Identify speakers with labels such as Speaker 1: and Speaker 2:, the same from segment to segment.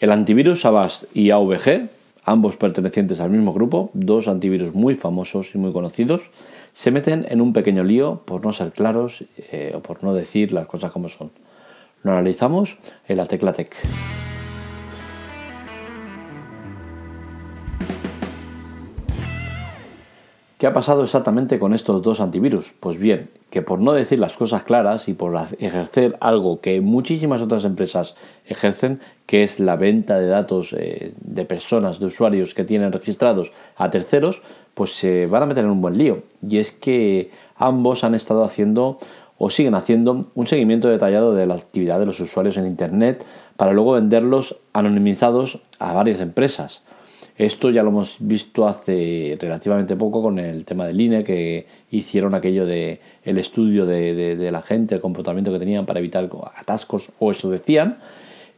Speaker 1: El antivirus Avast y AVG, ambos pertenecientes al mismo grupo, dos antivirus muy famosos y muy conocidos, se meten en un pequeño lío por no ser claros eh, o por no decir las cosas como son. Lo analizamos en la tecla Tech. ¿Qué ha pasado exactamente con estos dos antivirus? Pues bien, que por no decir las cosas claras y por ejercer algo que muchísimas otras empresas ejercen, que es la venta de datos eh, de personas, de usuarios que tienen registrados a terceros, pues se van a meter en un buen lío. Y es que ambos han estado haciendo o siguen haciendo un seguimiento detallado de la actividad de los usuarios en Internet para luego venderlos anonimizados a varias empresas. Esto ya lo hemos visto hace relativamente poco con el tema del INE, que hicieron aquello de el estudio de, la gente, el comportamiento que tenían para evitar atascos, o eso decían,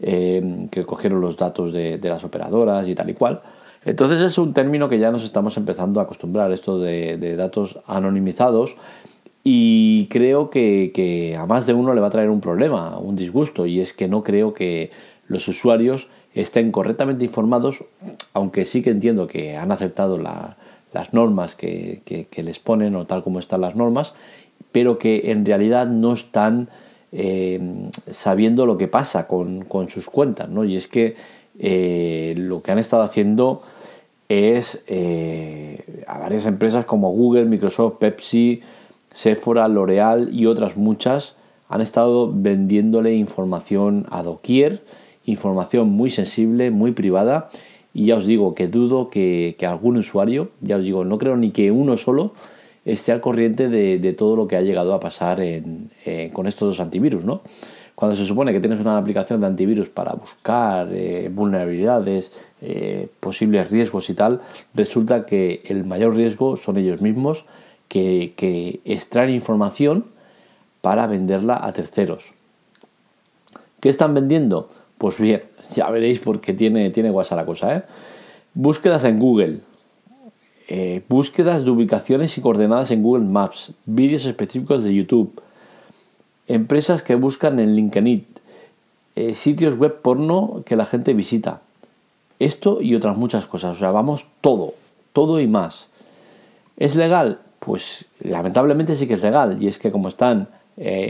Speaker 1: eh, que cogieron los datos de, las operadoras y tal y cual. Entonces es un término que ya nos estamos empezando a acostumbrar, esto de, datos anonimizados, y creo que, que a más de uno le va a traer un problema, un disgusto, y es que no creo que los usuarios estén correctamente informados, aunque sí que entiendo que han aceptado las normas que, les ponen o tal como están las normas, pero que en realidad no están eh, sabiendo lo que pasa con, sus cuentas. ¿no? Y es que eh, lo que han estado haciendo es eh, a varias empresas como Google, Microsoft, Pepsi, Sephora, L'Oreal y otras muchas han estado vendiéndole información a doquier información muy sensible, muy privada y ya os digo que dudo que, algún usuario, ya os digo, no creo ni que uno solo esté al corriente de, todo lo que ha llegado a pasar con estos dos antivirus, ¿no? Cuando se supone que tienes una aplicación de antivirus para buscar eh, vulnerabilidades, eh, posibles riesgos y tal, resulta que el mayor riesgo son ellos mismos que extraen información para venderla a terceros. ¿Qué están vendiendo? Pues bien, ya veréis porque tiene, tiene WhatsApp la cosa. ¿eh? Búsquedas en Google. Eh, búsquedas de ubicaciones y coordenadas en Google Maps. Vídeos específicos de YouTube. Empresas que buscan en LinkedIn. Eh, sitios web porno que la gente visita. Esto y otras muchas cosas. O sea, vamos todo. Todo y más. ¿Es legal? Pues lamentablemente sí que es legal. Y es que como están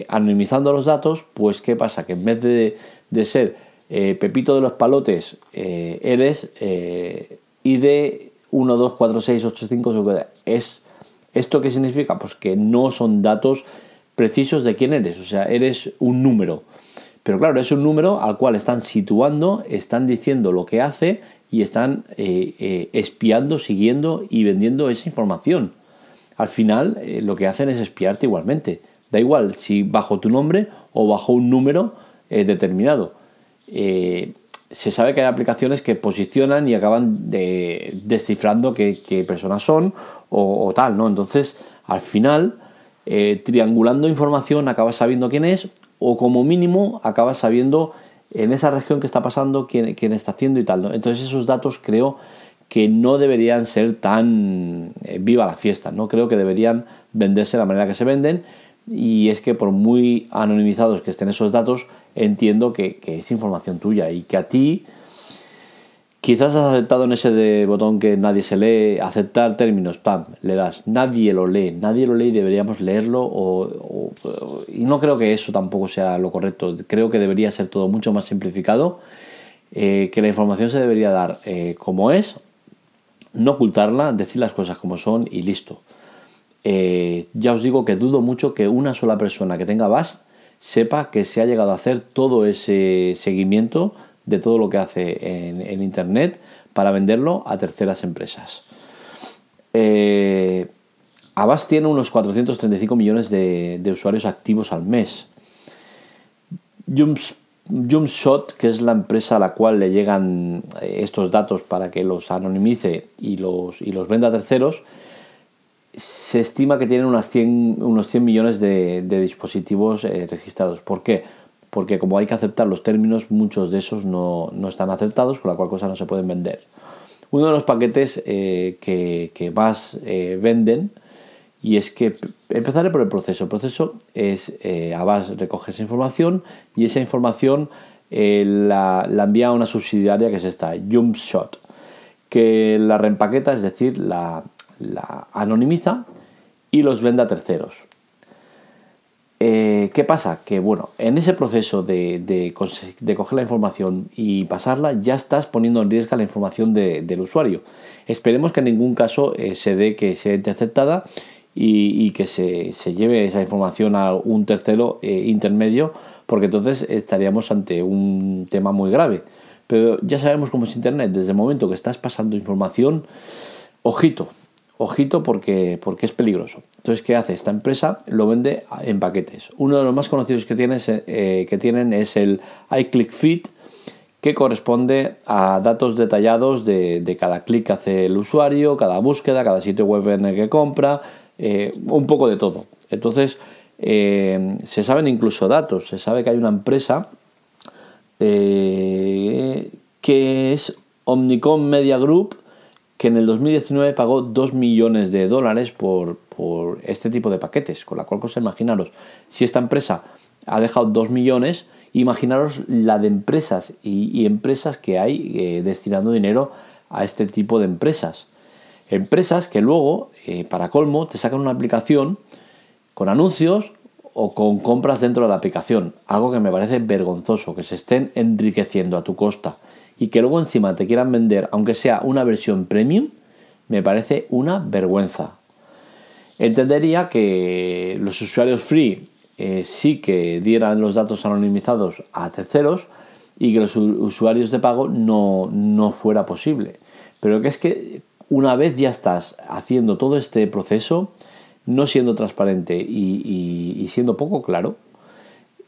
Speaker 1: anonimizando los datos, pues ¿qué pasa? Que en vez de ser eh, Pepito de los Palotes, eh, eres eh, ID 1, 2, 4, 6, 8, 5, es ¿Esto qué significa? Pues que no son datos precisos de quién eres, o sea, eres un número. Pero claro, es un número al cual están situando, están diciendo lo que hace y están espiando, siguiendo y vendiendo esa información. Al final, lo que hacen es espiarte igualmente. Da igual si bajo tu nombre o bajo un número determinado. Eh, se sabe que hay aplicaciones que posicionan y acaban de, descifrando qué, personas son o, tal, ¿no? Entonces, al final, eh, triangulando información, acabas sabiendo quién es o como mínimo acabas sabiendo en esa región que está pasando quién, quién está haciendo y tal, ¿no? Entonces, esos datos creo que no deberían ser tan eh, viva la fiesta, no creo que deberían venderse de la manera que se venden y es que por muy anonimizados que estén esos datos, entiendo que, es información tuya y que a ti quizás has aceptado en ese botón que nadie se lee, aceptar términos, pam, le das, nadie lo lee, nadie lo lee y deberíamos leerlo y no creo que eso tampoco sea lo correcto, creo que debería ser todo mucho más simplificado, eh, que la información se debería dar eh, como es, no ocultarla, decir las cosas como son y listo. Eh, ya os digo que dudo mucho que una sola persona que tenga VAS sepa que se ha llegado a hacer todo ese seguimiento de todo lo que hace en, Internet para venderlo a terceras empresas. Eh, Avast tiene unos 435 millones de, usuarios activos al mes. Jumpshot, que es la empresa a la cual le llegan eh, estos datos para que los anonimice y los, y los venda a terceros, se estima que tienen unos 100 millones de, dispositivos eh, registrados. ¿Por qué? Porque como hay que aceptar los términos, muchos de esos no, están aceptados, con la cual cosa no se pueden vender. Uno de los paquetes eh, que, más eh, venden, y es que empezaré por el proceso. El proceso es, Avast recoge esa información y esa información eh, la, envía a una subsidiaria que es esta, JumpShot, que la reempaqueta, es decir, la, anonimiza y los vende a terceros. Eh, ¿Qué pasa? Que bueno, en ese proceso de, coger la información y pasarla, ya estás poniendo en riesgo la información del usuario. Esperemos que en ningún caso eh, se dé que sea interceptada y, que se, lleve esa información a un tercero eh, intermedio, porque entonces estaríamos ante un tema muy grave. Pero ya sabemos cómo es Internet, desde el momento que estás pasando información, ojito, ojito porque, porque es peligroso. Entonces, ¿qué hace esta empresa? Lo vende en paquetes. Uno de los más conocidos que, eh, tienen es el iClickFeed, que corresponde a datos detallados de, cada clic que hace el usuario, cada búsqueda, cada sitio web en el que compra, eh, un poco de todo. Entonces, eh, se saben incluso datos, se sabe que hay una empresa que es Omnicom Media Group, que en el 2019 pagó 2 millones de dólares por, este tipo de paquetes, con la cual cosa imaginaros, si esta empresa ha dejado 2 millones, imaginaros la de empresas y, empresas que hay eh, destinando dinero a este tipo de empresas. Empresas que luego, eh, para colmo, te sacan una aplicación con anuncios o con compras dentro de la aplicación. Algo que me parece vergonzoso, que se estén enriqueciendo a tu costa y que luego encima te quieran vender, aunque sea una versión premium, me parece una vergüenza. Entendería que los usuarios free eh, sí que dieran los datos anonimizados a terceros y que los usuarios de pago no, no fuera posible. Pero que es que una vez ya estás haciendo todo este proceso, no siendo transparente y, siendo poco claro,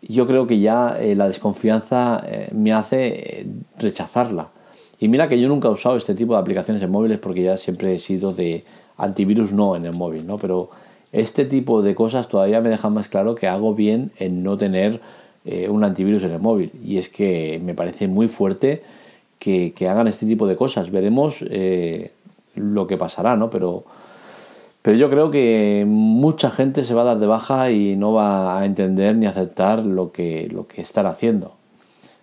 Speaker 1: yo creo que ya eh, la desconfianza eh, me hace eh, rechazarla. Y mira que yo nunca he usado este tipo de aplicaciones en móviles porque ya siempre he sido de antivirus no en el móvil, ¿no? Pero este tipo de cosas todavía me dejan más claro que hago bien en no tener un antivirus en el móvil. Y es que me parece muy fuerte que, que hagan este tipo de cosas. Veremos lo que pasará, ¿no? Pero pero yo creo que mucha gente se va a dar de baja y no va a entender ni aceptar lo que, lo que están haciendo.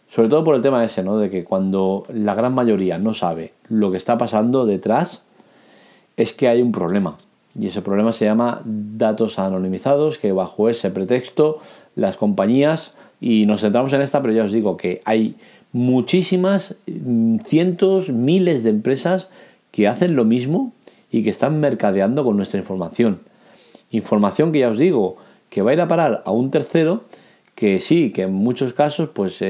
Speaker 1: Sobre todo por el tema ese, ¿no? De que cuando la gran mayoría no sabe lo que está pasando detrás, es que hay un problema. Y ese problema se llama datos anonimizados, que bajo ese pretexto las compañías, y nos centramos en esta, pero ya os digo que hay muchísimas, cientos, miles de empresas que hacen lo mismo y que están mercadeando con nuestra información. Información que ya os digo, que va a ir a parar a un tercero que sí, que en muchos casos pues eh,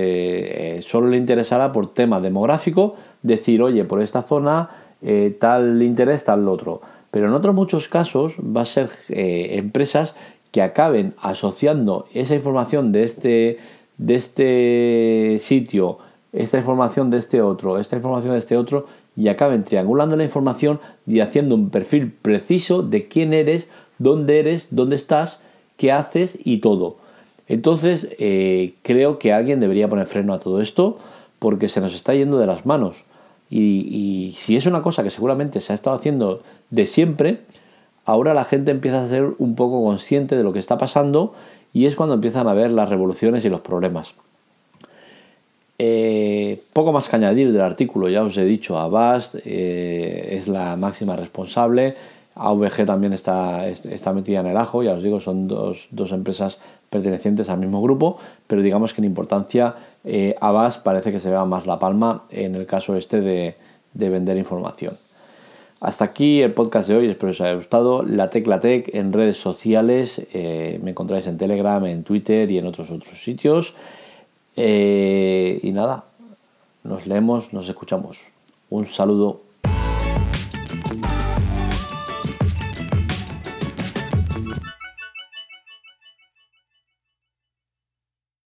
Speaker 1: eh, solo le interesará por tema demográfico decir, oye, por esta zona eh, tal interés, tal otro. Pero en otros muchos casos va a ser empresas que acaben asociando esa información de este, de este sitio, esta información de este otro, esta información de este otro, y acaben triangulando la información y haciendo un perfil preciso de quién eres, dónde eres, dónde estás, qué haces y todo. Entonces eh, creo que alguien debería poner freno a todo esto porque se nos está yendo de las manos. Y, si es una cosa que seguramente se ha estado haciendo de siempre, ahora la gente empieza a ser un poco consciente de lo que está pasando y es cuando empiezan a ver las revoluciones y los problemas. Eh, poco más que añadir del artículo, ya os he dicho, Avast eh, es la máxima responsable, AVG también está, está metida en el ajo, ya os digo, son dos, empresas pertenecientes al mismo grupo, pero digamos que en importancia eh, Avast parece que se vea más la palma en el caso este de, vender información. Hasta aquí el podcast de hoy, espero que os haya gustado. La Tecla Tech en redes sociales, me encontráis en Telegram, en Twitter y en otros otros sitios. Eh, y nada, nos leemos, nos escuchamos. Un saludo.